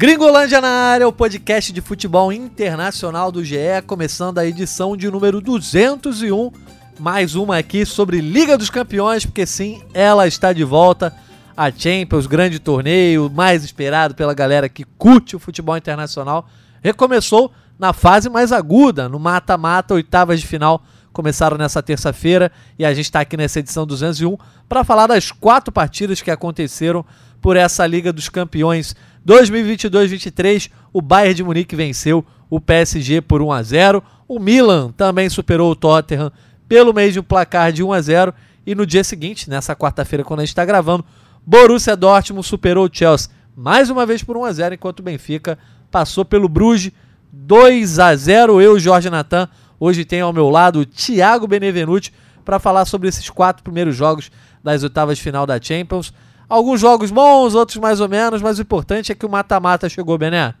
Gringolândia na área, o podcast de futebol internacional do GE, começando a edição de número 201. Mais uma aqui sobre Liga dos Campeões, porque sim, ela está de volta. A Champions, grande torneio, mais esperado pela galera que curte o futebol internacional, recomeçou na fase mais aguda, no mata-mata, oitavas de final começaram nessa terça-feira e a gente está aqui nessa edição 201 para falar das quatro partidas que aconteceram por essa Liga dos Campeões 2022-23. O Bayern de Munique venceu o PSG por 1 a 0. O Milan também superou o Tottenham pelo mesmo placar de 1 a 0 e no dia seguinte, nessa quarta-feira quando a gente está gravando, Borussia Dortmund superou o Chelsea mais uma vez por 1 a 0, enquanto o Benfica passou pelo Bruges 2 a 0. Eu, Jorge Natan, hoje tenho ao meu lado o Thiago Benevenuti para falar sobre esses quatro primeiros jogos das oitavas de final da Champions. Alguns jogos bons, outros mais ou menos, mas o importante é que o mata-mata chegou, Bené.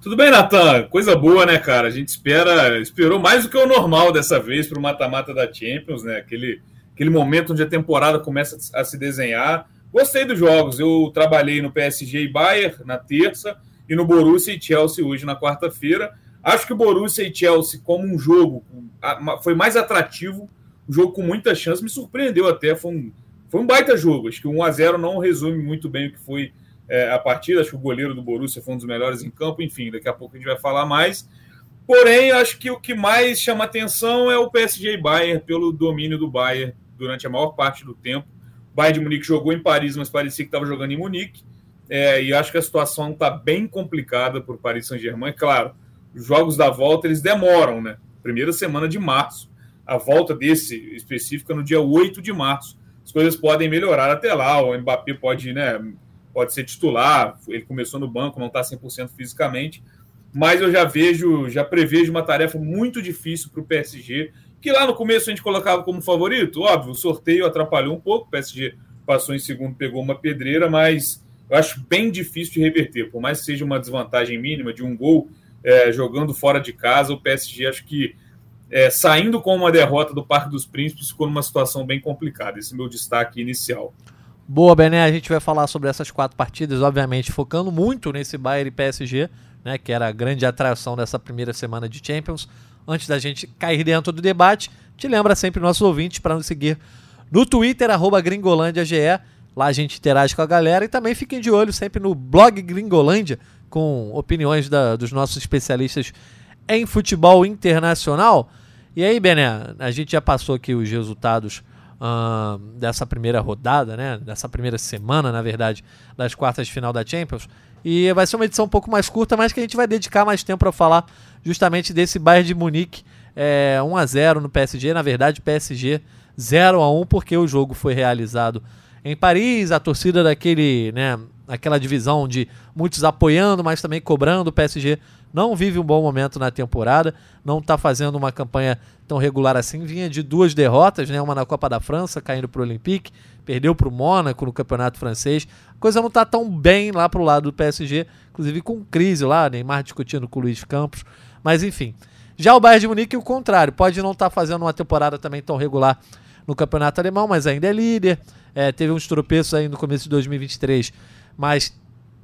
Tudo bem, Natan? Coisa boa, né, cara? A gente espera, esperou mais do que o normal dessa vez para o mata-mata da Champions, né? Aquele, aquele momento onde a temporada começa a se desenhar. Gostei dos jogos. Eu trabalhei no PSG e Bayern na terça e no Borussia e Chelsea hoje na quarta-feira. Acho que o Borussia e Chelsea, como um jogo, foi mais atrativo, um jogo com muita chance, me surpreendeu até. Foi um, foi um baita jogo. Acho que o 1x0 não resume muito bem o que foi é, a partida. Acho que o goleiro do Borussia foi um dos melhores em campo. Enfim, daqui a pouco a gente vai falar mais. Porém, acho que o que mais chama atenção é o PSG e Bayern, pelo domínio do Bayern durante a maior parte do tempo. O Bayern de Munique jogou em Paris, mas parecia que estava jogando em Munique. É, e acho que a situação está bem complicada para o Paris Saint-Germain. Claro, os jogos da volta eles demoram, né? Primeira semana de março. A volta desse específica no dia 8 de março as coisas podem melhorar até lá. O Mbappé pode, né, pode ser titular, ele começou no banco, não está 100% fisicamente, mas eu já vejo, já prevejo uma tarefa muito difícil para o PSG, que lá no começo a gente colocava como favorito. Óbvio, o sorteio atrapalhou um pouco, o PSG passou em segundo, pegou uma pedreira, mas eu acho bem difícil de reverter. Por mais que seja uma desvantagem mínima de um gol é, jogando fora de casa, o PSG acho que é, saindo com uma derrota do Parque dos Príncipes, ficou numa situação bem complicada. Esse é meu destaque inicial. Boa, Bené, a gente vai falar sobre essas quatro partidas, obviamente focando muito nesse Bayern e PSG, né, que era a grande atração dessa primeira semana de Champions. Antes da gente cair dentro do debate, te lembra sempre nossos ouvintes para nos seguir no Twitter, arroba gringolândiage. Lá a gente interage com a galera e também fiquem de olho sempre no blog Gringolândia, com opiniões da, dos nossos especialistas em futebol internacional. E aí, Bené, a gente já passou aqui os resultados uh, dessa primeira rodada, né? Dessa primeira semana, na verdade, das quartas de final da Champions. E vai ser uma edição um pouco mais curta, mas que a gente vai dedicar mais tempo para falar justamente desse Bayern de Munique é, 1 a 0 no PSG. Na verdade, PSG 0 a 1 porque o jogo foi realizado em Paris, a torcida daquele, né, aquela divisão de muitos apoiando, mas também cobrando o PSG não vive um bom momento na temporada, não está fazendo uma campanha tão regular assim. Vinha de duas derrotas, né? uma na Copa da França, caindo para o Olympique, perdeu para o Mônaco no Campeonato Francês. A coisa não está tão bem lá para o lado do PSG, inclusive com crise lá, Neymar discutindo com o Luiz Campos. Mas enfim. Já o Bayern de Munique, o contrário, pode não estar tá fazendo uma temporada também tão regular no Campeonato Alemão, mas ainda é líder. É, teve uns tropeços aí no começo de 2023, mas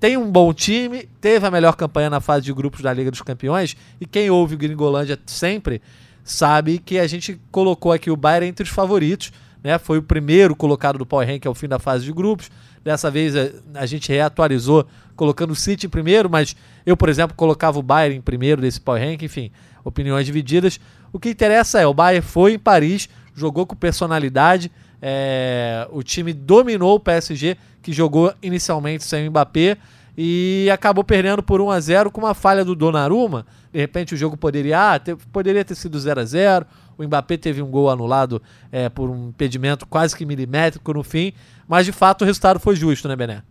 tem um bom time, teve a melhor campanha na fase de grupos da Liga dos Campeões, e quem ouve o Gringolândia sempre sabe que a gente colocou aqui o Bayern entre os favoritos, né? Foi o primeiro colocado do Power Rank ao fim da fase de grupos. Dessa vez a, a gente reatualizou colocando o City em primeiro, mas eu, por exemplo, colocava o Bayern em primeiro desse Power Rank, enfim, opiniões divididas. O que interessa é, o Bayern foi em Paris, jogou com personalidade, é, o time dominou o PSG, que jogou inicialmente sem o Mbappé e acabou perdendo por 1 a 0 com uma falha do Donnarumma. De repente o jogo poderia, ah, ter, poderia ter sido 0 a 0 O Mbappé teve um gol anulado é, por um impedimento quase que milimétrico no fim, mas de fato o resultado foi justo, né, Bené?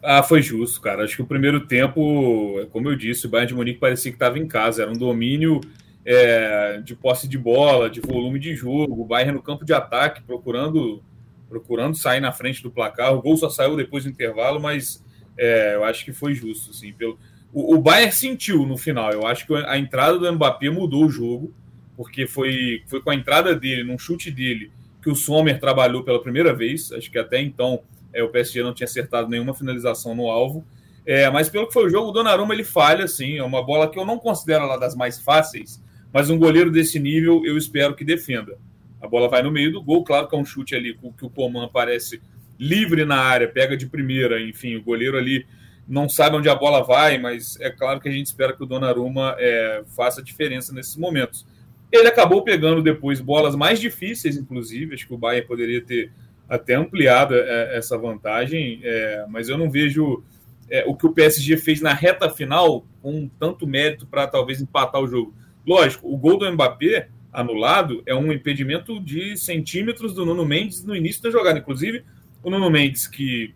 Ah, foi justo, cara. Acho que o primeiro tempo, como eu disse, o Bayern de Munique parecia que estava em casa. Era um domínio é, de posse de bola, de volume de jogo, o Bayern no campo de ataque, procurando procurando sair na frente do placar. O gol só saiu depois do intervalo, mas é, eu acho que foi justo. Assim, pelo... o, o Bayern sentiu no final. Eu acho que a entrada do Mbappé mudou o jogo, porque foi, foi com a entrada dele, num chute dele, que o Sommer trabalhou pela primeira vez. Acho que até então é, o PSG não tinha acertado nenhuma finalização no alvo. É, mas pelo que foi o jogo, o Donnarumma ele falha, sim. É uma bola que eu não considero lá das mais fáceis, mas um goleiro desse nível eu espero que defenda. A bola vai no meio do gol, claro que é um chute ali que o Coman parece livre na área, pega de primeira, enfim, o goleiro ali não sabe onde a bola vai, mas é claro que a gente espera que o Donnarumma é, faça diferença nesses momentos. Ele acabou pegando depois bolas mais difíceis, inclusive, acho que o Bayern poderia ter até ampliado é, essa vantagem, é, mas eu não vejo é, o que o PSG fez na reta final com tanto mérito para talvez empatar o jogo. Lógico, o gol do Mbappé anulado é um impedimento de centímetros do Nuno Mendes no início da jogada. Inclusive, o Nuno Mendes, que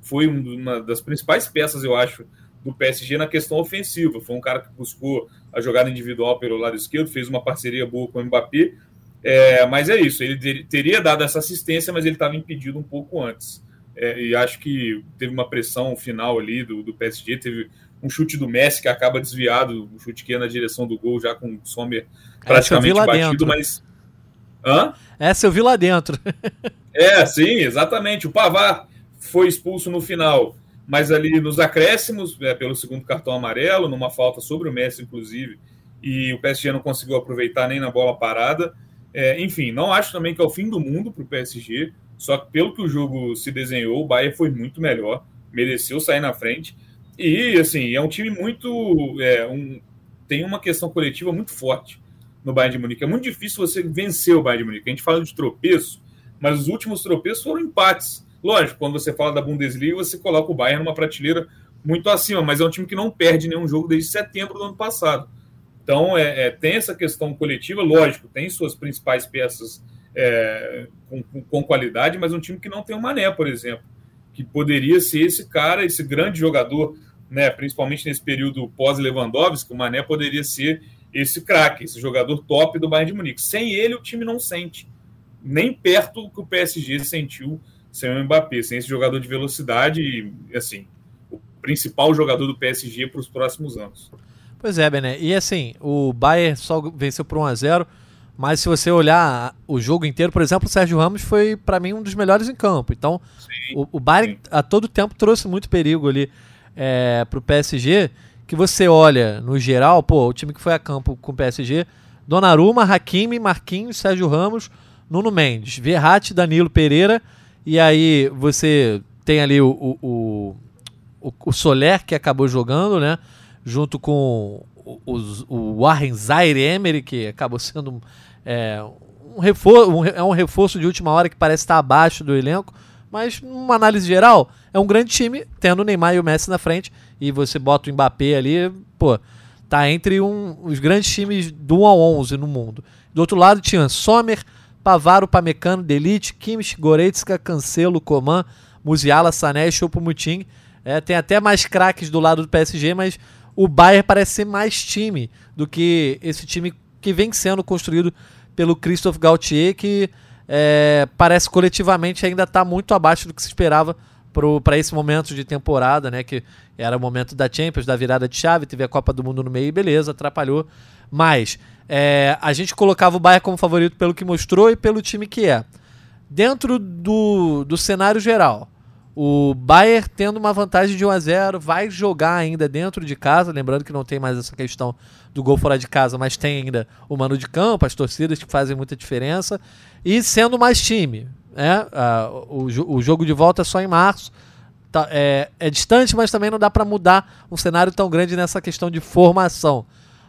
foi uma das principais peças, eu acho, do PSG na questão ofensiva. Foi um cara que buscou a jogada individual pelo lado esquerdo, fez uma parceria boa com o Mbappé. É, mas é isso, ele teria dado essa assistência, mas ele estava impedido um pouco antes. É, e acho que teve uma pressão final ali do, do PSG, teve um chute do Messi que acaba desviado, um chute que ia na direção do gol, já com o Sommer praticamente batido, dentro. mas. Hã? Essa eu vi lá dentro. é, sim, exatamente. O Pavar foi expulso no final, mas ali nos acréscimos, é, pelo segundo cartão amarelo, numa falta sobre o Messi, inclusive, e o PSG não conseguiu aproveitar nem na bola parada. É, enfim, não acho também que é o fim do mundo para o PSG, só que pelo que o jogo se desenhou, o Bayern foi muito melhor, mereceu sair na frente. E, assim, é um time muito. É, um, tem uma questão coletiva muito forte no Bayern de Munique. É muito difícil você vencer o Bayern de Munique. A gente fala de tropeço, mas os últimos tropeços foram empates. Lógico, quando você fala da Bundesliga, você coloca o Bayern numa prateleira muito acima, mas é um time que não perde nenhum jogo desde setembro do ano passado. Então, é, é tem essa questão coletiva, lógico, tem suas principais peças é, com, com, qualidade, mas um time que não tem o Mané, por exemplo, que poderia ser esse cara, esse grande jogador né, principalmente nesse período pós-Lewandowski, o Mané poderia ser esse craque, esse jogador top do Bayern de Munique. Sem ele, o time não sente nem perto do que o PSG sentiu sem o Mbappé, sem esse jogador de velocidade e, assim, o principal jogador do PSG para os próximos anos. Pois é, Bené. E assim, o Bayern só venceu por 1 a 0 mas se você olhar o jogo inteiro, por exemplo, o Sérgio Ramos foi, para mim, um dos melhores em campo. Então, sim, o, o Bayern sim. a todo tempo trouxe muito perigo ali é, pro PSG, que você olha no geral, pô, o time que foi a campo com o PSG, Donnarumma, Hakimi, Marquinhos, Sérgio Ramos, Nuno Mendes, Verratti, Danilo Pereira, e aí você tem ali o, o, o, o Soler, que acabou jogando, né, junto com o, o, o Warren Zaire Emery, que acabou sendo é, um, reforço, um, é um reforço de última hora que parece estar abaixo do elenco, mas numa análise geral, é um grande time, tendo o Neymar e o Messi na frente, e você bota o Mbappé ali, pô, tá entre um, os grandes times do 1 ao 11 no mundo. Do outro lado tinha Sommer, Pavaro, Pamecano, Delite, Kimmich, Goretzka, Cancelo, Coman, Musiala, Sané Choupo-Moting. É, tem até mais craques do lado do PSG, mas o Bayern parece ser mais time do que esse time que vem sendo construído pelo Christophe Gauthier, que é, parece coletivamente ainda está muito abaixo do que se esperava para esse momento de temporada, né? Que era o momento da Champions, da virada de chave, teve a Copa do Mundo no meio, beleza, atrapalhou. Mas é, a gente colocava o Bayern como favorito pelo que mostrou e pelo time que é. Dentro do, do cenário geral, o Bayern tendo uma vantagem de 1 a 0 vai jogar ainda dentro de casa, lembrando que não tem mais essa questão do gol fora de casa, mas tem ainda o mano de campo, as torcidas que fazem muita diferença, e sendo mais time. Né? o, o jogo de volta é só em março, tá, é, é distante, mas também não dá para mudar um cenário tão grande nessa questão de formação.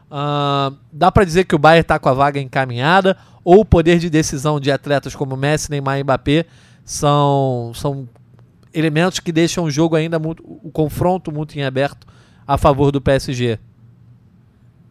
Uh, dá para dizer que o Bayern está com a vaga encaminhada, ou o poder de decisão de atletas como Messi, Neymar e Mbappé são, são elementos que deixam o jogo ainda muito, o confronto muito em aberto a favor do PSG?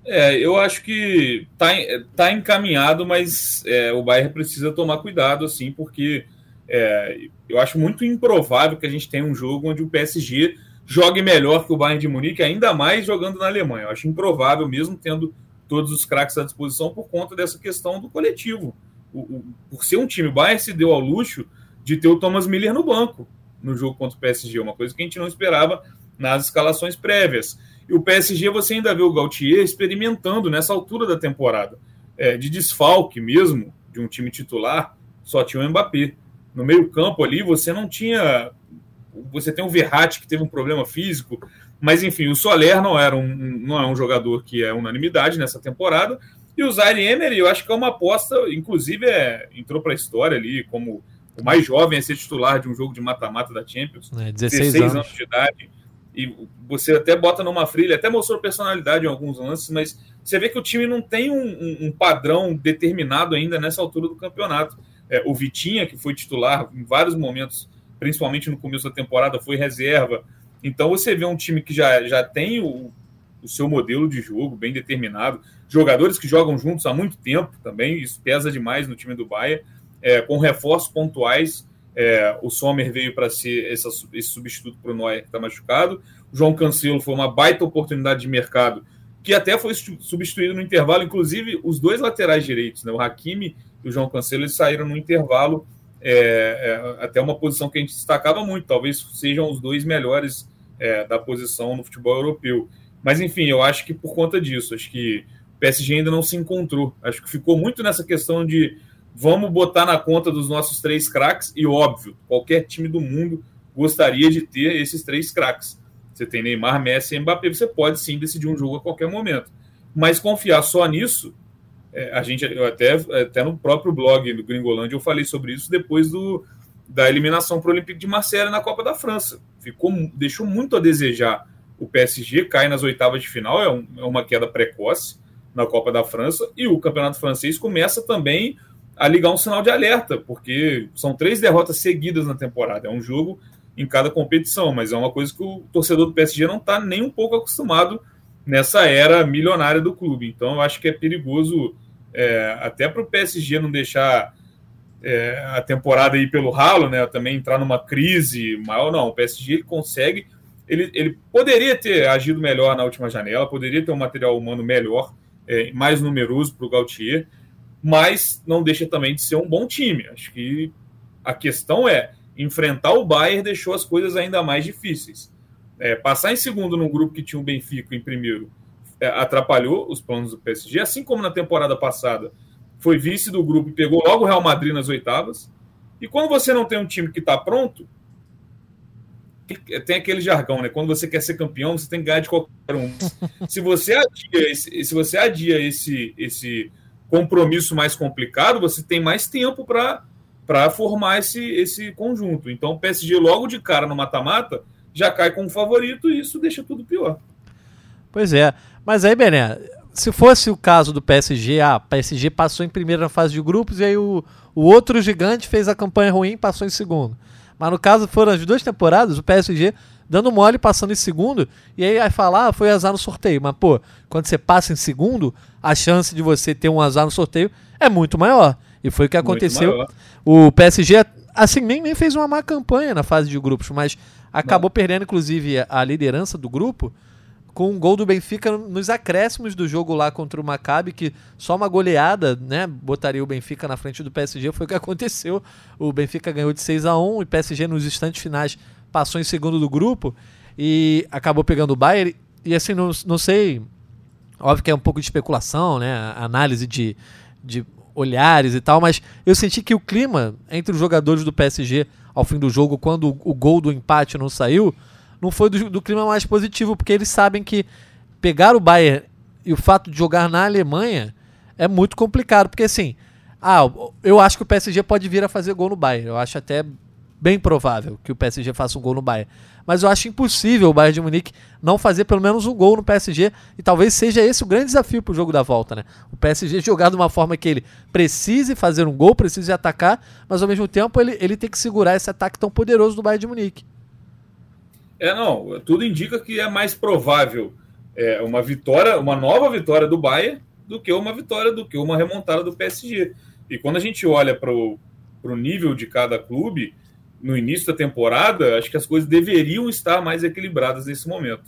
É, eu acho que tá, tá encaminhado, mas é, o Bayern precisa tomar cuidado, assim, porque é, eu acho muito improvável que a gente tenha um jogo onde o PSG jogue melhor que o Bayern de Munique, ainda mais jogando na Alemanha. Eu acho improvável, mesmo tendo todos os craques à disposição, por conta dessa questão do coletivo. O, o, por ser um time, o Bayern se deu ao luxo de ter o Thomas Miller no banco no jogo contra o PSG, uma coisa que a gente não esperava nas escalações prévias. E o PSG você ainda vê o Gautier experimentando nessa altura da temporada, é, de desfalque mesmo, de um time titular, só tinha o Mbappé. No meio-campo ali você não tinha você tem o Verratti, que teve um problema físico, mas enfim, o Soler não, era um, não é um jogador que é unanimidade nessa temporada, e o Zaire Emery, eu acho que é uma aposta, inclusive é, entrou para a história ali como o mais jovem a ser titular de um jogo de mata-mata da Champions. É, 16, 16 anos. anos. de idade. E você até bota numa frilha, até mostrou personalidade em alguns lances, mas você vê que o time não tem um, um, um padrão determinado ainda nessa altura do campeonato. É, o Vitinha, que foi titular em vários momentos, principalmente no começo da temporada, foi reserva. Então você vê um time que já, já tem o, o seu modelo de jogo bem determinado, jogadores que jogam juntos há muito tempo também, isso pesa demais no time do Bahia é, com reforços pontuais. É, o Sommer veio para ser esse substituto para o Neuer que está machucado. O João Cancelo foi uma baita oportunidade de mercado, que até foi substituído no intervalo. Inclusive, os dois laterais direitos, né, o Hakimi e o João Cancelo, eles saíram no intervalo, é, é, até uma posição que a gente destacava muito. Talvez sejam os dois melhores é, da posição no futebol europeu. Mas, enfim, eu acho que por conta disso, acho que o PSG ainda não se encontrou. Acho que ficou muito nessa questão de Vamos botar na conta dos nossos três craques, e óbvio, qualquer time do mundo gostaria de ter esses três craques. Você tem Neymar, Messi e Mbappé, você pode sim decidir um jogo a qualquer momento. Mas confiar só nisso, é, a gente até, até no próprio blog do Gringolândia eu falei sobre isso depois do, da eliminação para o Olympique de Marseille na Copa da França. Ficou, deixou muito a desejar. O PSG cai nas oitavas de final, é, um, é uma queda precoce na Copa da França, e o campeonato francês começa também a ligar um sinal de alerta, porque são três derrotas seguidas na temporada. É um jogo em cada competição, mas é uma coisa que o torcedor do PSG não está nem um pouco acostumado nessa era milionária do clube. Então, eu acho que é perigoso é, até para o PSG não deixar é, a temporada ir pelo ralo, né? Também entrar numa crise maior. Não, o PSG consegue. Ele, ele poderia ter agido melhor na última janela, poderia ter um material humano melhor, é, mais numeroso para o Gautier mas não deixa também de ser um bom time. Acho que a questão é enfrentar o Bayern deixou as coisas ainda mais difíceis. É, passar em segundo num grupo que tinha o Benfica em primeiro é, atrapalhou os planos do PSG, assim como na temporada passada foi vice do grupo e pegou logo o Real Madrid nas oitavas. E quando você não tem um time que está pronto, tem aquele jargão, né? Quando você quer ser campeão, você tem que ganhar de qualquer um. se você adia esse, se você adia esse, esse compromisso mais complicado, você tem mais tempo para formar esse, esse conjunto. Então, o PSG, logo de cara no mata-mata, já cai como favorito e isso deixa tudo pior. Pois é. Mas aí, Bené, se fosse o caso do PSG, ah, PSG passou em primeiro na fase de grupos e aí o, o outro gigante fez a campanha ruim e passou em segundo. Mas no caso foram as duas temporadas, o PSG dando mole, passando em segundo, e aí vai falar, ah, foi azar no sorteio. Mas, pô, quando você passa em segundo, a chance de você ter um azar no sorteio é muito maior. E foi o que aconteceu. O PSG, assim, nem, nem fez uma má campanha na fase de grupos, mas acabou Não. perdendo, inclusive, a liderança do grupo com um gol do Benfica nos acréscimos do jogo lá contra o Maccabi, que só uma goleada, né, botaria o Benfica na frente do PSG, foi o que aconteceu. O Benfica ganhou de 6 a 1 e o PSG nos instantes finais passou em segundo do grupo e acabou pegando o Bayern. E assim, não, não sei, óbvio que é um pouco de especulação, né? Análise de, de olhares e tal, mas eu senti que o clima entre os jogadores do PSG ao fim do jogo, quando o, o gol do empate não saiu, não foi do, do, clima mais positivo, porque eles sabem que pegar o Bayern e o fato de jogar na Alemanha é muito complicado, porque assim, ah, eu acho que o PSG pode vir a fazer gol no Bayern, eu acho até bem provável que o PSG faça um gol no Bayern. Mas eu acho impossível o Bayern de Munique não fazer pelo menos um gol no PSG e talvez seja esse o grande desafio para o jogo da volta, né? O PSG jogar de uma forma que ele precise fazer um gol, precise atacar, mas ao mesmo tempo ele, ele tem que segurar esse ataque tão poderoso do Bayern de Munique. É, não, tudo indica que é mais provável é, uma vitória, uma nova vitória do Bayern do que uma vitória, do que uma remontada do PSG. E quando a gente olha para o nível de cada clube, no início da temporada, acho que as coisas deveriam estar mais equilibradas nesse momento.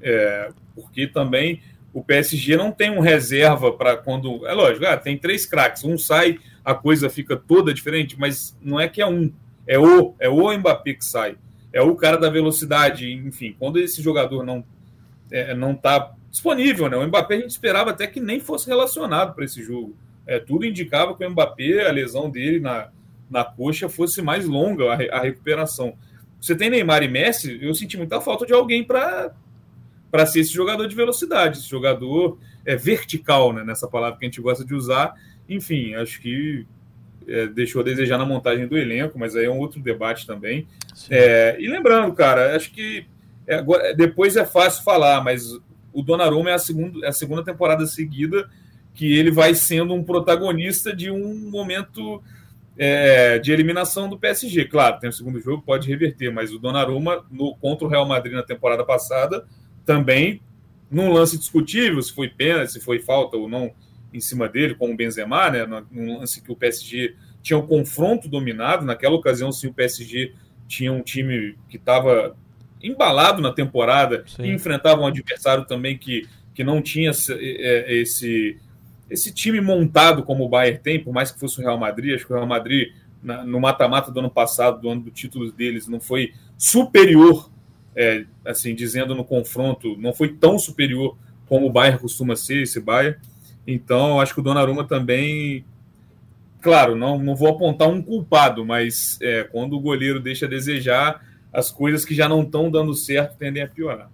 É, porque também o PSG não tem um reserva para quando. É lógico, ah, tem três craques, um sai, a coisa fica toda diferente, mas não é que é um, é o, é o Mbappé que sai, é o cara da velocidade, enfim, quando esse jogador não é, não está disponível, né? O Mbappé a gente esperava até que nem fosse relacionado para esse jogo. É, tudo indicava que o Mbappé, a lesão dele na, na coxa fosse mais longa a, a recuperação. você tem Neymar e Messi, eu senti muita falta de alguém para para ser esse jogador de velocidade, esse jogador é, vertical, né, nessa palavra que a gente gosta de usar. Enfim, acho que é, deixou a desejar na montagem do elenco, mas aí é um outro debate também. É, e lembrando, cara, acho que é, agora, depois é fácil falar, mas o Donnarumma é a, segunda, é a segunda temporada seguida que ele vai sendo um protagonista de um momento é, de eliminação do PSG. Claro, tem o segundo jogo, pode reverter, mas o Donnarumma no, contra o Real Madrid na temporada passada também num lance discutível, se foi pênalti, se foi falta ou não em cima dele, como o Benzema, né, num lance que o PSG tinha um confronto dominado, naquela ocasião sim o PSG tinha um time que estava embalado na temporada sim. e enfrentava um adversário também que, que não tinha é, esse, esse time montado como o Bayern tem, por mais que fosse o Real Madrid, acho que o Real Madrid no mata-mata do ano passado, do ano do título deles, não foi superior é, assim, dizendo no confronto, não foi tão superior como o Bayern costuma ser, esse Bayern. Então, acho que o Donnarumma também. Claro, não, não vou apontar um culpado, mas é, quando o goleiro deixa a desejar, as coisas que já não estão dando certo tendem a piorar.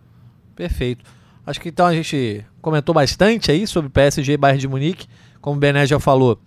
Perfeito. Acho que então a gente comentou bastante aí sobre PSG e Bayern de Munique. Como o Bené já falou,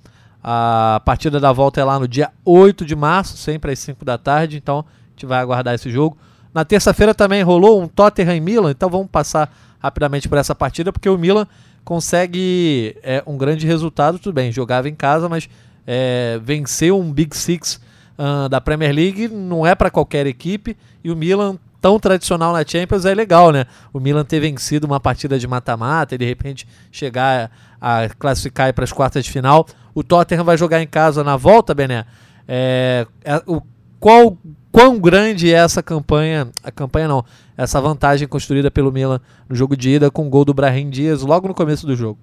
a partida da volta é lá no dia 8 de março, sempre às 5 da tarde, então a gente vai aguardar esse jogo. Na terça-feira também rolou um Tottenham e Milan, então vamos passar rapidamente por essa partida, porque o Milan consegue é, um grande resultado, tudo bem, jogava em casa, mas é, venceu um Big Six uh, da Premier League. Não é para qualquer equipe, e o Milan tão tradicional na Champions é legal, né? O Milan ter vencido uma partida de mata-mata e de repente chegar a classificar para as quartas de final. O Tottenham vai jogar em casa na volta, Bené. É, é, o, qual quão grande é essa campanha, a campanha não, essa vantagem construída pelo Milan no jogo de ida com o gol do Brahim Dias logo no começo do jogo.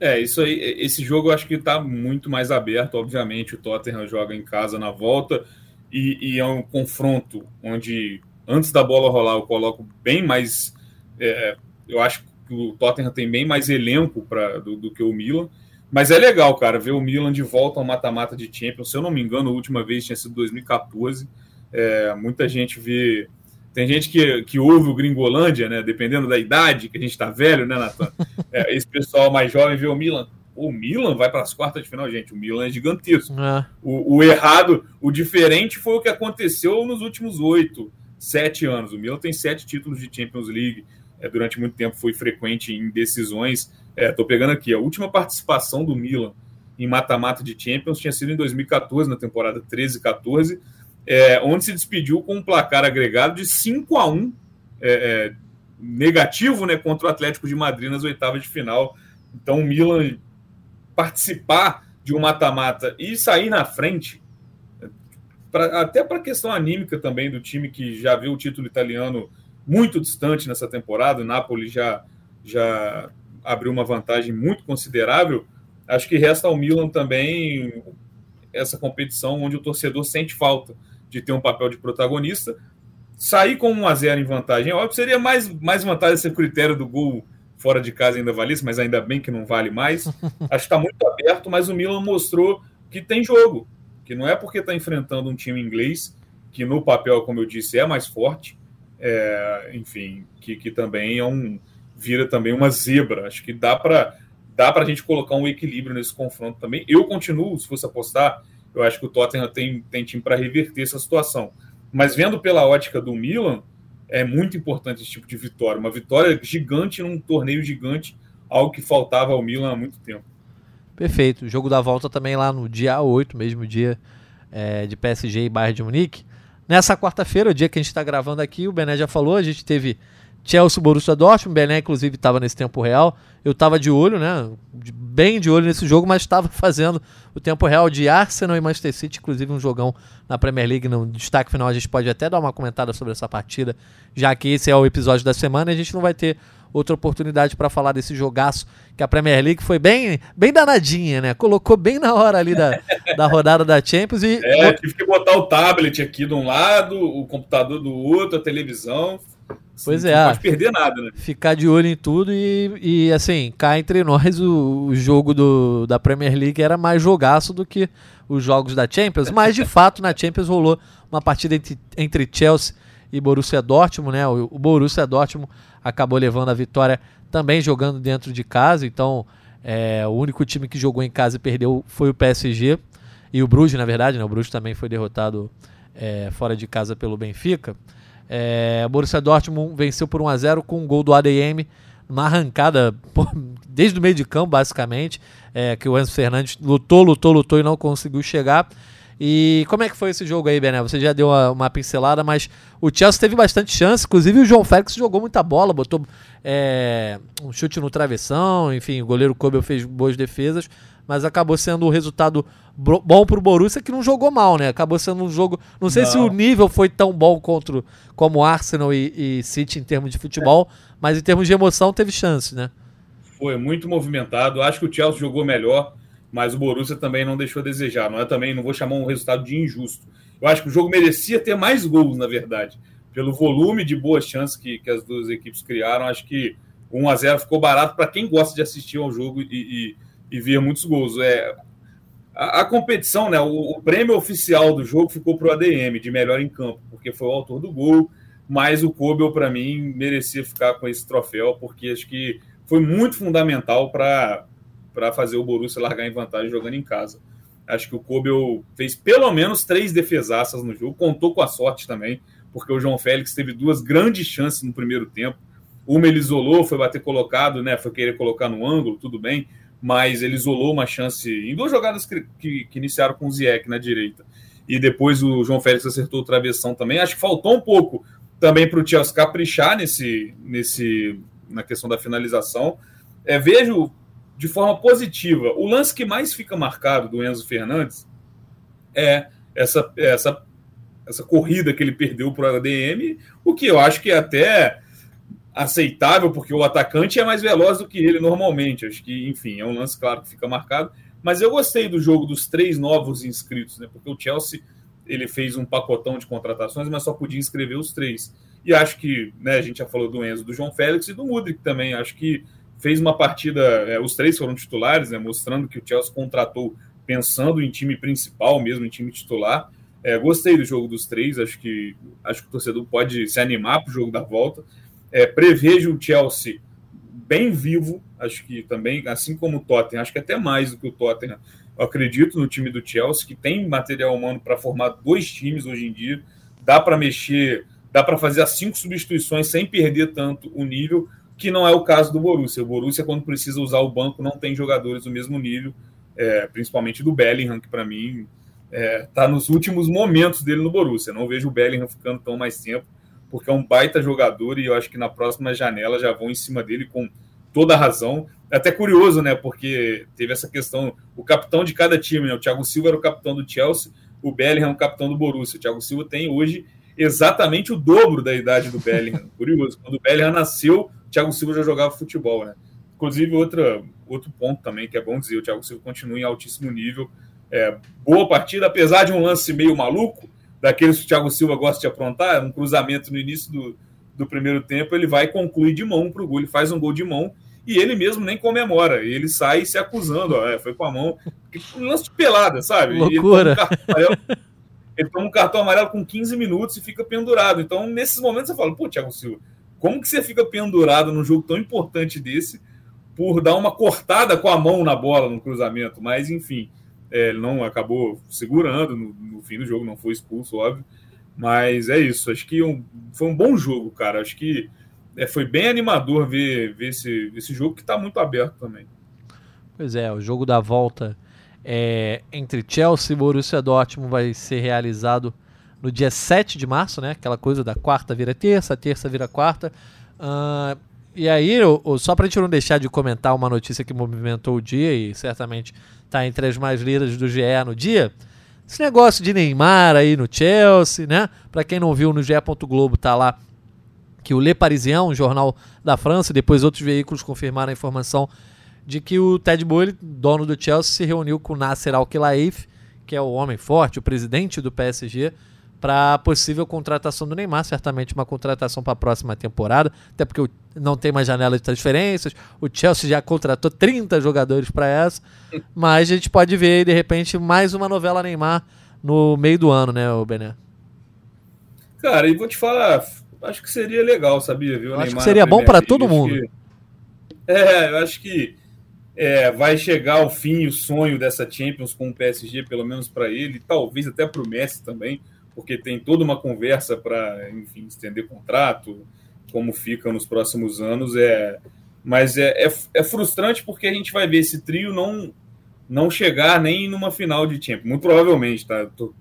É, isso aí, esse jogo eu acho que está muito mais aberto, obviamente, o Tottenham joga em casa na volta e, e é um confronto onde antes da bola rolar eu coloco bem mais, é, eu acho que o Tottenham tem bem mais elenco pra, do, do que o Milan, mas é legal, cara, ver o Milan de volta ao mata-mata de Champions. Se eu não me engano, a última vez tinha sido 2014. É, muita gente vê. Tem gente que, que ouve o Gringolândia, né? Dependendo da idade, que a gente tá velho, né, Natan? É, esse pessoal mais jovem vê o Milan. O Milan vai para as quartas de final, gente. O Milan é gigantesco. É. O, o, errado, o diferente foi o que aconteceu nos últimos oito, sete anos. O Milan tem sete títulos de Champions League. É, durante muito tempo foi frequente em decisões. Estou é, pegando aqui. A última participação do Milan em mata-mata de Champions tinha sido em 2014, na temporada 13-14 é, onde se despediu com um placar agregado de 5 a 1 é, é, negativo né, contra o Atlético de Madrid nas oitavas de final. Então, o Milan participar de um mata-mata e sair na frente, pra, até para a questão anímica também do time que já viu o título italiano muito distante nessa temporada, o Napoli já, já abriu uma vantagem muito considerável. Acho que resta ao Milan também essa competição onde o torcedor sente falta de ter um papel de protagonista. Sair com 1 a 0 em vantagem, óbvio, seria mais, mais vantagem esse critério do gol fora de casa ainda valesse, mas ainda bem que não vale mais. Acho que está muito aberto, mas o Milan mostrou que tem jogo, que não é porque está enfrentando um time inglês, que no papel, como eu disse, é mais forte, é, enfim, que, que também é um vira também uma zebra. Acho que dá para dá para a gente colocar um equilíbrio nesse confronto também. Eu continuo, se fosse apostar, eu acho que o Tottenham tem, tem time para reverter essa situação. Mas vendo pela ótica do Milan, é muito importante esse tipo de vitória. Uma vitória gigante num torneio gigante, algo que faltava ao Milan há muito tempo. Perfeito. O jogo da volta também lá no dia 8, mesmo dia é, de PSG e Bayern de Munique. Nessa quarta-feira, o dia que a gente está gravando aqui, o Bené já falou, a gente teve Chelsea Borussia Dortmund, Bené inclusive estava nesse tempo real. Eu estava de olho, né? Bem de olho nesse jogo, mas estava fazendo o tempo real de Arsenal e Manchester City, inclusive um jogão na Premier League. No destaque final a gente pode até dar uma comentada sobre essa partida, já que esse é o episódio da semana e a gente não vai ter outra oportunidade para falar desse jogaço que a Premier League foi bem, bem danadinha, né? Colocou bem na hora ali da, da rodada da Champions e. É, tive que botar o tablet aqui de um lado, o computador do outro, a televisão Pois é. Não pode perder nada, né? Ficar de olho em tudo e, e assim, cá entre nós, o, o jogo do, da Premier League era mais jogaço do que os jogos da Champions, mas de fato na Champions rolou uma partida entre, entre Chelsea e Borussia Dortmund, né? O, o Borussia Dortmund acabou levando a vitória também jogando dentro de casa, então é, o único time que jogou em casa e perdeu foi o PSG e o Bruges, na verdade, né? O Bruges também foi derrotado é, fora de casa pelo Benfica. É, Borussia Dortmund venceu por 1 a 0 com um gol do ADM, uma arrancada desde o meio de campo, basicamente, é, que o Enzo Fernandes lutou, lutou, lutou e não conseguiu chegar. E como é que foi esse jogo aí, Bené? Você já deu uma, uma, pincelada, mas o Chelsea teve bastante chance. Inclusive o João Félix jogou muita bola, botou é, um chute no travessão. Enfim, o goleiro Kobe fez boas defesas, mas acabou sendo um resultado bom pro Borussia que não jogou mal, né? Acabou sendo um jogo. Não sei não. se o nível foi tão bom contra como Arsenal e, e City em termos de futebol, é. mas em termos de emoção teve chance, né? Foi muito movimentado. Acho que o Chelsea jogou melhor mas o Borussia também não deixou a desejar. Não é também, não vou chamar um resultado de injusto. Eu acho que o jogo merecia ter mais gols, na verdade. Pelo volume de boas chances que, que as duas equipes criaram, acho que 1 a 0 ficou barato para quem gosta de assistir ao jogo e, e, e ver muitos gols. É, a, a competição, né, o, o, prêmio oficial do jogo ficou para o ADM, de melhor em campo, porque foi o autor do gol, mas o Kobel, para mim, merecia ficar com esse troféu, porque acho que foi muito fundamental para para fazer o Borussia largar em vantagem jogando em casa. Acho que o Kobel fez pelo menos três defesaças no jogo, contou com a sorte também, porque o João Félix teve duas grandes chances no primeiro tempo. Uma ele isolou, foi bater colocado, né? Foi querer colocar no ângulo, tudo bem, mas ele isolou uma chance em duas jogadas que, que, que iniciaram com o Ziek na direita. E depois o João Félix acertou o travessão também. Acho que faltou um pouco também para o Chelsea caprichar nesse, nesse, na questão da finalização. É, vejo de forma positiva. O lance que mais fica marcado do Enzo Fernandes é essa, essa, essa corrida que ele perdeu para o ADM, o que eu acho que é até aceitável, porque o atacante é mais veloz do que ele normalmente. Acho que, enfim, é um lance, claro, que fica marcado. Mas eu gostei do jogo dos três novos inscritos, né? Porque o Chelsea ele fez um pacotão de contratações, mas só podia inscrever os três. E acho que, né, a gente já falou do Enzo, do João Félix e do Mudrik também. Acho que fez uma partida, é, os três foram titulares, né, mostrando que o Chelsea contratou pensando em time principal, mesmo em time titular. É, gostei do jogo dos três, acho que acho que o torcedor pode se animar para o jogo da volta. É, prevejo o Chelsea bem vivo, acho que também, assim como o Tottenham, acho que até mais do que o Tottenham. Eu acredito no time do Chelsea, que tem material humano para formar dois times hoje em dia. Dá para mexer, dá para fazer as cinco substituições sem perder tanto o nível que não é o caso do Borussia. O Borussia, quando precisa usar o banco, não tem jogadores do mesmo nível, é, principalmente do Bellingham, que para mim está é, tá nos últimos momentos dele no Borussia. Não vejo o Bellingham ficando tão mais tempo, porque é um baita jogador e eu acho que na próxima janela já vão em cima dele com toda a razão. É até curioso, né? Porque teve essa questão, o capitão de cada time, né? O Thiago Silva era o capitão do Chelsea, o Bellingham é o capitão do Borussia. O Thiago Silva tem hoje exatamente o dobro da idade do Bellingham. Curioso. Quando o Bellingham nasceu, Thiago Silva já jogava futebol, né? Inclusive, outra, outro ponto também que é bom dizer, o Thiago Silva continua em altíssimo nível. É, boa partida, apesar de um lance meio maluco, daqueles que o Thiago Silva gosta de aprontar, um cruzamento no início do, do primeiro tempo, ele vai concluir de mão para o gol, ele faz um gol de mão e ele mesmo nem comemora, ele sai se acusando, ó, é, foi com a mão, um lance de pelada, sabe? Loucura. Ele ele toma um cartão amarelo com 15 minutos e fica pendurado. Então, nesses momentos, você fala, pô, Thiago Silva, como que você fica pendurado num jogo tão importante desse por dar uma cortada com a mão na bola no cruzamento? Mas, enfim, é, ele não acabou segurando no, no, fim do jogo, não foi expulso, óbvio. Mas é isso, acho que um, foi um bom jogo, cara. Acho que é, foi bem animador ver, ver esse, esse jogo que está muito aberto também. Pois é, o jogo da volta é, entre Chelsea e Borussia Dortmund vai ser realizado no dia 7 de março, né? Aquela coisa da quarta vira terça, terça vira quarta. Uh, e aí, eu, eu, só para a gente não deixar de comentar uma notícia que movimentou o dia e certamente está entre as mais lidas do GE no dia, esse negócio de Neymar aí no Chelsea, né? Para quem não viu no GE. Globo tá lá que o Le Parisien, um jornal da França, e depois outros veículos confirmaram a informação de que o Ted Boyle, dono do Chelsea, se reuniu com Nasser Al-Khelaifi, que é o homem forte, o presidente do PSG, para a possível contratação do Neymar, certamente uma contratação para a próxima temporada, até porque não tem mais janela de transferências, o Chelsea já contratou 30 jogadores para essa, mas a gente pode ver de repente mais uma novela Neymar no meio do ano, né, o Bené? Cara, e vou te falar, acho que seria legal, sabia? Viu, acho que seria bom para todo mundo. Que... É, eu acho que é, vai chegar ao fim o sonho dessa Champions com o PSG, pelo menos para ele, talvez até para o Messi também, porque tem toda uma conversa para, enfim, estender contrato, como fica nos próximos anos. É, mas é, é, é, frustrante porque a gente vai ver esse trio não não chegar nem numa final de Champions. Muito provavelmente, tá? Tô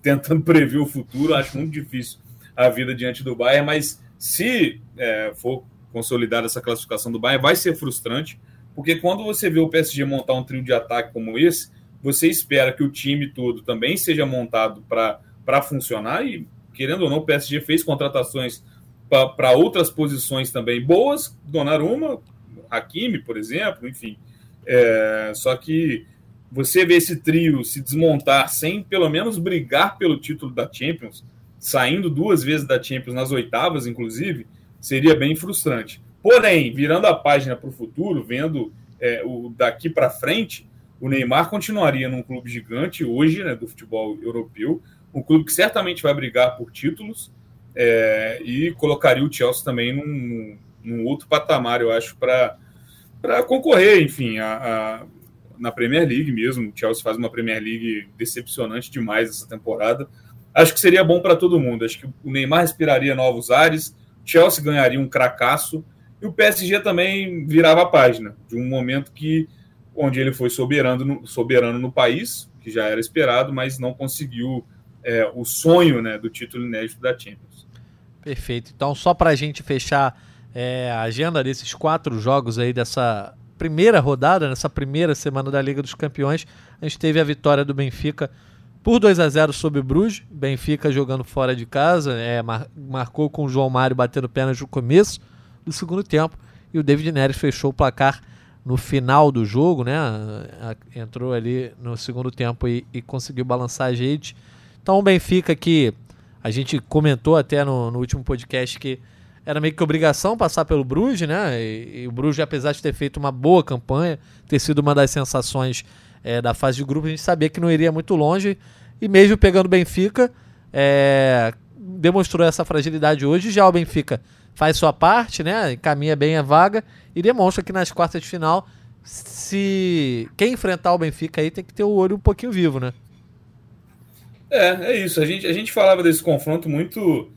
tentando prever o futuro, acho muito difícil a vida diante do Bayern, mas se é, for consolidada essa classificação do Bayern, vai ser frustrante, porque quando você vê o PSG montar um trio de ataque como esse, você espera que o time todo também seja montado para funcionar e, querendo ou não, o PSG fez contratações para outras posições também boas, Donnarumma, Hakimi, por exemplo, enfim. É, só que você vê esse trio se desmontar sem pelo menos brigar pelo título da Champions, saindo duas vezes da Champions nas oitavas, inclusive, seria bem frustrante. Porém, virando a página para o futuro, vendo é, o daqui para frente, o Neymar continuaria num clube gigante hoje, né, do futebol europeu, um clube que certamente vai brigar por títulos é, e colocaria o Chelsea também num, num outro patamar, eu acho, para concorrer, enfim, a, a na Premier League mesmo. O Chelsea faz uma Premier League decepcionante demais essa temporada. Acho que seria bom para todo mundo. Acho que o Neymar respiraria novos ares, Chelsea ganharia um cracaço e o PSG também virava a página de um momento que onde ele foi soberano no, soberano no país, que já era esperado, mas não conseguiu é, o sonho né, do título inédito da Champions. Perfeito. Então, só para a gente fechar é, a agenda desses quatro jogos aí dessa primeira rodada, nessa primeira semana da Liga dos Campeões, a gente teve a vitória do Benfica por 2 a 0 sobre o Bruges. Benfica jogando fora de casa, é, mar marcou com o João Mário batendo pênalti no começo do segundo tempo e o David Neres fechou o placar no final do jogo, né? Entrou ali no segundo tempo e, e conseguiu balançar a gente. Então o Benfica que a gente comentou até no, no último podcast que era meio que obrigação passar pelo Bruges, né? E, e, o Bruges, apesar de ter feito uma boa campanha, ter sido uma das sensações é, da fase de grupo, a gente sabia que não iria muito longe. E mesmo pegando o Benfica, é, demonstrou essa fragilidade hoje. Já o Benfica faz sua parte, né? Caminha bem a vaga e demonstra que nas quartas de final, se quem enfrentar o Benfica aí tem que ter o olho um pouquinho vivo, né? É, é isso. A gente, a gente falava desse confronto muito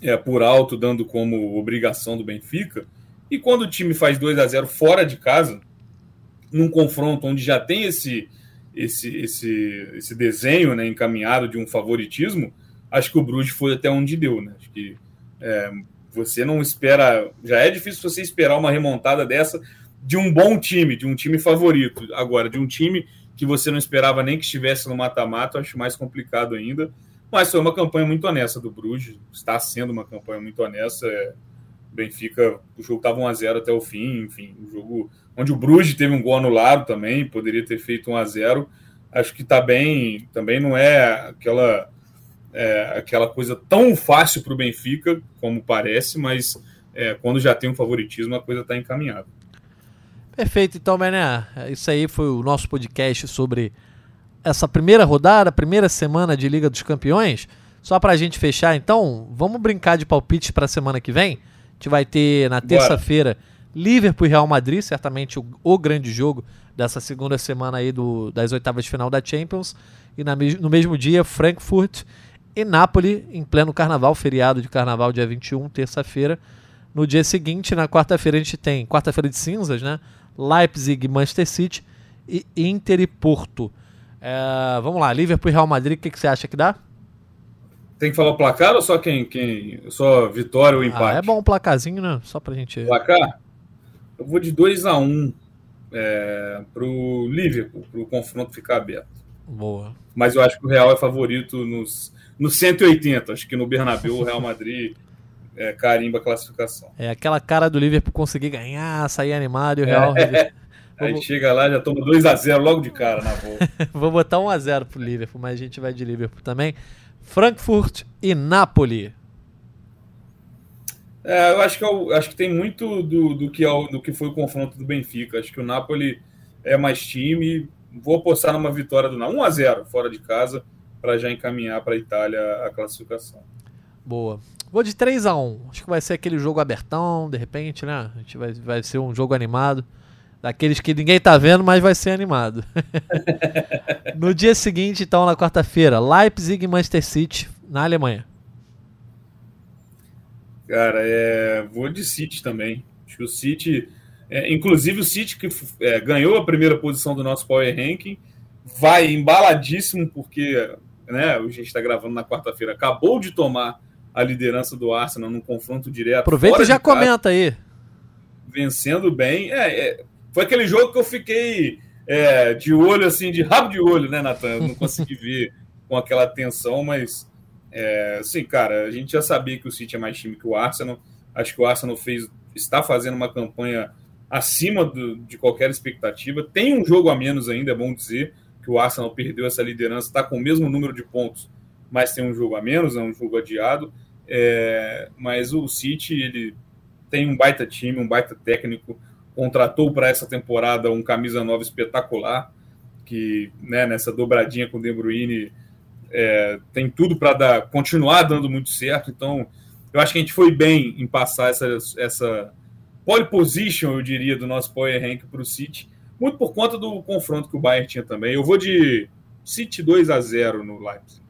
é, por alto, dando como obrigação do Benfica. E quando o time faz 2 a 0 fora de casa, num confronto onde já tem esse esse esse, esse desenho né, encaminhado de um favoritismo, acho que o Bruges foi até onde deu. Né? Acho que é, você não espera. Já é difícil você esperar uma remontada dessa de um bom time, de um time favorito. Agora, de um time que você não esperava nem que estivesse no mata-mata, acho mais complicado ainda. Mas foi uma campanha muito honesta do Bruges, está sendo uma campanha muito honesta. É, Benfica, o jogo estava 1x0 até o fim, enfim, o jogo onde o Bruges teve um gol anulado também, poderia ter feito 1x0. Acho que está bem, também não é aquela, é, aquela coisa tão fácil para o Benfica como parece, mas é, quando já tem um favoritismo, a coisa está encaminhada. Perfeito, então, Bené, isso aí foi o nosso podcast sobre essa primeira rodada, primeira semana de Liga dos Campeões, só para a gente fechar, então, vamos brincar de palpites para a semana que vem? A gente vai ter na terça-feira Liverpool e Real Madrid, certamente o, o, grande jogo dessa segunda semana aí do, das oitavas de final da Champions. E na, no mesmo dia, Frankfurt e Napoli, em pleno carnaval, feriado de carnaval, dia 21, terça-feira. No dia seguinte, na quarta-feira, a gente tem quarta-feira de cinzas, né? Leipzig, Manchester City e Inter e Porto. É, vamos lá, Liverpool e Real Madrid, o que, que, você acha que dá? Tem que falar o placar ou só quem, quem só vitória ou ah, empate? Ah, é bom um placarzinho, né? Só pra gente. Placar? Eu vou de 2 a 1 um, é, pro Liverpool, pro confronto ficar aberto. Boa. Mas eu acho que o Real é favorito nos, nos 180. Acho que no Bernabéu o Real Madrid é, carimba a classificação. É aquela cara do Liverpool conseguir ganhar, sair animado e o Real. É. Aí chega lá, já toma 2x0 logo de cara na volta. Vou botar 1x0 pro Liverpool, mas a gente vai de Liverpool também. Frankfurt e Napoli. É, eu acho que, eu, acho que tem muito do, do, que é do que foi o confronto do Benfica. Acho que o Napoli é mais time. Vou apostar numa vitória do Napoli. 1x0 fora de casa para já encaminhar para a Itália a classificação. Boa. Vou de 3 a 1 Acho que vai ser aquele jogo abertão, de repente, né? A gente vai, vai ser um jogo animado. Daqueles que ninguém tá vendo, mas vai ser animado. no dia seguinte, então, na quarta-feira, Leipzig e Manchester City, na Alemanha. Cara, é... vou de City também. Acho que o City. É, inclusive o City que é, ganhou a primeira posição do nosso Power Ranking, vai embaladíssimo, porque né, a gente está gravando na quarta-feira, acabou de tomar a liderança do Arsenal num confronto direto. Aproveita e já comenta aí. Vencendo bem. É, é, foi aquele jogo que eu fiquei é, de olho, assim, de rabo de olho, né, Natan? Não consegui ver com aquela atenção, mas, é, assim, cara, a gente já sabia que o City é mais time que o Arsenal. Acho que o Arsenal fez, está fazendo uma campanha acima do, de qualquer expectativa. Tem um jogo a menos ainda, é bom dizer, que o Arsenal perdeu essa liderança, está com o mesmo número de pontos, mas tem um jogo a menos, é um jogo adiado. É, mas o City, ele tem um baita time, um baita técnico, contratou para essa temporada um camisa nova espetacular, que né, nessa dobradinha com o De Bruyne é, tem tudo para dar, continuar dando muito certo. Então, eu acho que a gente foi bem em passar essa, essa pole position, eu diria, do nosso power rank para o City, muito por conta do confronto que o Bayern tinha também. Eu vou de City 2 a 0 no Leipzig.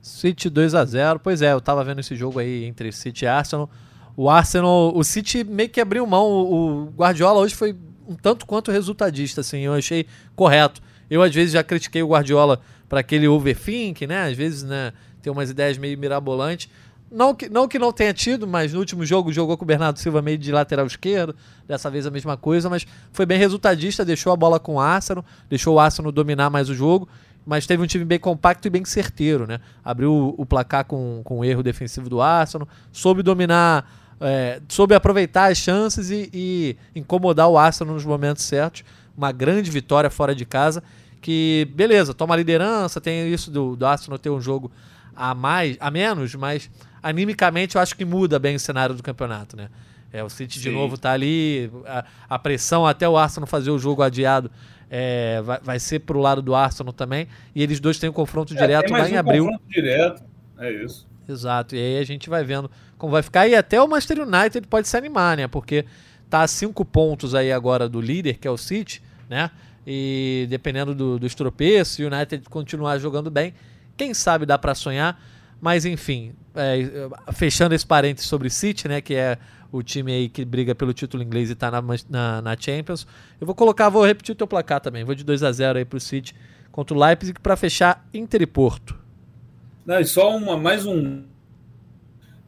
City 2 a 0 Pois é, eu tava vendo esse jogo aí entre City e Arsenal. O Arsenal, o City meio que abriu mão. O Guardiola hoje foi um tanto quanto resultadista, assim, eu achei correto. Eu, às vezes, já critiquei o Guardiola para aquele overthink, né? Às vezes, né, tem umas ideias meio mirabolantes. Não que, não que não tenha tido, mas no último jogo jogou com o Bernardo Silva meio de lateral esquerdo, dessa vez a mesma coisa, mas foi bem resultadista, deixou a bola com o Arsenal, deixou o Arsenal dominar mais o jogo, mas teve um time bem compacto e bem certeiro, né? Abriu o, placar com, com o erro defensivo do Arsenal, soube dominar é, soube aproveitar as chances e, e, incomodar o Arsenal nos momentos certos. Uma grande vitória fora de casa. Que, beleza, toma a liderança, tem isso do, do Arsenal ter um jogo a mais, a menos, mas animicamente eu acho que muda bem o cenário do campeonato, né? É, o City Sim. de novo tá ali, a, a, pressão até o Arsenal fazer o jogo adiado é, vai, vai ser pro lado do Arsenal também. E eles dois têm um confronto é, direto lá um em abril. Confronto direto, é isso. Exato, e aí a gente vai vendo como vai ficar. E até o Manchester United pode se animar, né? Porque tá a cinco pontos aí agora do líder, que é o City, né? E dependendo do, dos tropeços, o United continuar jogando bem, quem sabe dá para sonhar. Mas enfim, é, fechando esse parênteses sobre City, né? Que é o time aí que briga pelo título inglês e tá na, na, na Champions. Eu vou colocar, vou repetir o teu placar também. Vou de 2 a 0 aí pro City contra o Leipzig para fechar Inter e Porto. Não, e só uma, mais um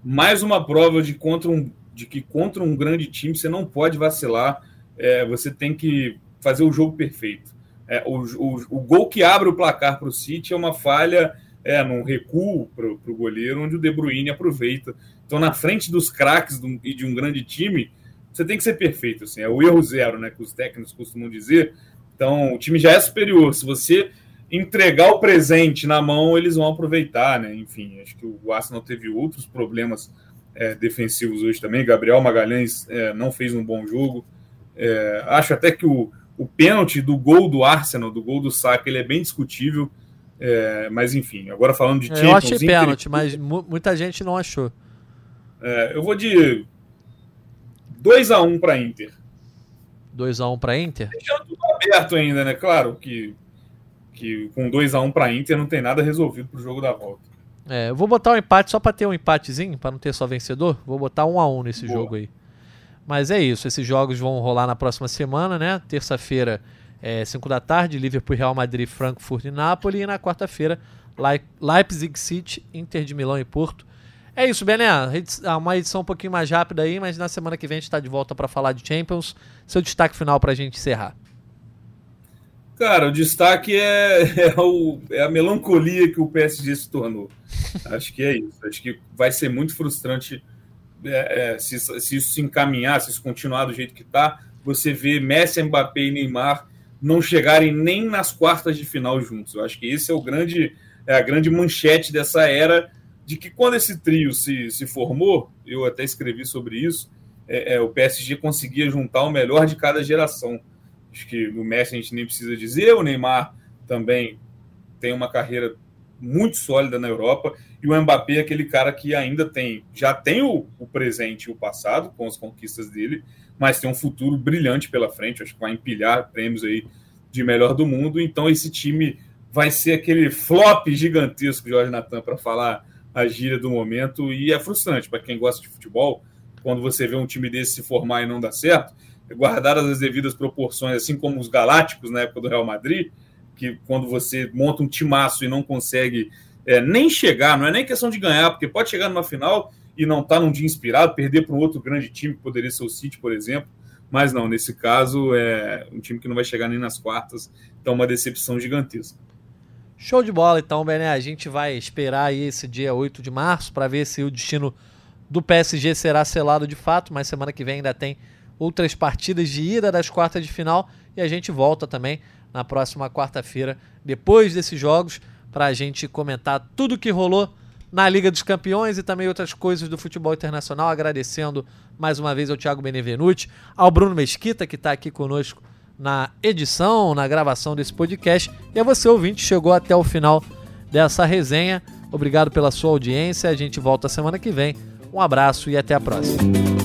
mais uma prova de, contra um, de que contra um grande time você não pode vacilar, é, você tem que fazer o jogo perfeito. É, o, o, o, gol que abre o placar para o City é uma falha é, num recuo para o goleiro, onde o De Bruyne aproveita. Então, na frente dos craques e de um grande time, você tem que ser perfeito. Assim, é o erro zero, né, que os técnicos costumam dizer. Então, o time já é superior. Se você entregar o presente na mão, eles vão aproveitar, né? Enfim, acho que o Arsenal teve outros problemas é, defensivos hoje também. Gabriel Magalhães é, não fez um bom jogo. É, acho até que o, o pênalti do gol do Arsenal, do gol do saque, ele é bem discutível. É, mas enfim, agora falando de Champions... Eu achei pênalti, mas muita gente não achou. É, eu vou de 2 a 1 um para Inter. 2 a 1 um para Inter? Deixando tudo aberto ainda, né? Claro que que com 2 a 1 um para Inter não tem nada resolvido para o jogo da volta. É, eu vou botar um empate só para ter um empatezinho, para não ter só vencedor. Vou botar um a um nesse Boa. jogo aí. Mas é isso, esses jogos vão rolar na próxima semana, né? Terça-feira, é, 5 da tarde, Liverpool, Real Madrid, Frankfurt e Nápoles. E na quarta-feira, Leipzig City, Inter de Milão e Porto. É isso, Bené. Uma edição um pouquinho mais rápida aí, mas na semana que vem a gente está de volta para falar de Champions. Seu destaque final para a gente encerrar. Cara, o destaque é, é, o, é, a melancolia que o PSG se tornou. Acho que é isso. Acho que vai ser muito frustrante é, é, se, se, isso se encaminhar, se isso continuar do jeito que está. você vê Messi, Mbappé e Neymar não chegarem nem nas quartas de final juntos. Eu acho que esse é o grande é a grande manchete dessa era de que quando esse trio se, se formou, eu até escrevi sobre isso, é, é, o PSG conseguia juntar o melhor de cada geração. Acho que o Messi a gente nem precisa dizer, o Neymar também tem uma carreira muito sólida na Europa, e o Mbappé é aquele cara que ainda tem, já tem o, o presente e o passado com as conquistas dele, mas tem um futuro brilhante pela frente, acho que vai empilhar prêmios aí de melhor do mundo, então esse time vai ser aquele flop gigantesco, Jorge Natan, para falar a gíria do momento, e é frustrante para quem gosta de futebol, quando você vê um time desse se formar e não dar certo, guardadas as devidas proporções, assim como os Galácticos na época do Real Madrid, que quando você monta um timaço e não consegue é, nem chegar, não é nem questão de ganhar, porque pode chegar numa final e não estar tá num dia inspirado, perder para um outro grande time, que poderia ser o City, por exemplo. Mas não, nesse caso é um time que não vai chegar nem nas quartas, então uma decepção gigantesca. Show de bola, então, Bené. A gente vai esperar aí esse dia 8 de março para ver se o destino do PSG será selado de fato, mas semana que vem ainda tem outras partidas de ida das quartas de final e a gente volta também na próxima quarta-feira, depois desses jogos, para a gente comentar tudo que rolou na Liga dos Campeões e também outras coisas do futebol internacional. Agradecendo mais uma vez ao Thiago Benevenuti, ao Bruno Mesquita, que está aqui conosco na edição, na gravação desse podcast. E a você, ouvinte, chegou até o final dessa resenha. Obrigado pela sua audiência. A gente volta semana que vem. Um abraço e até a próxima.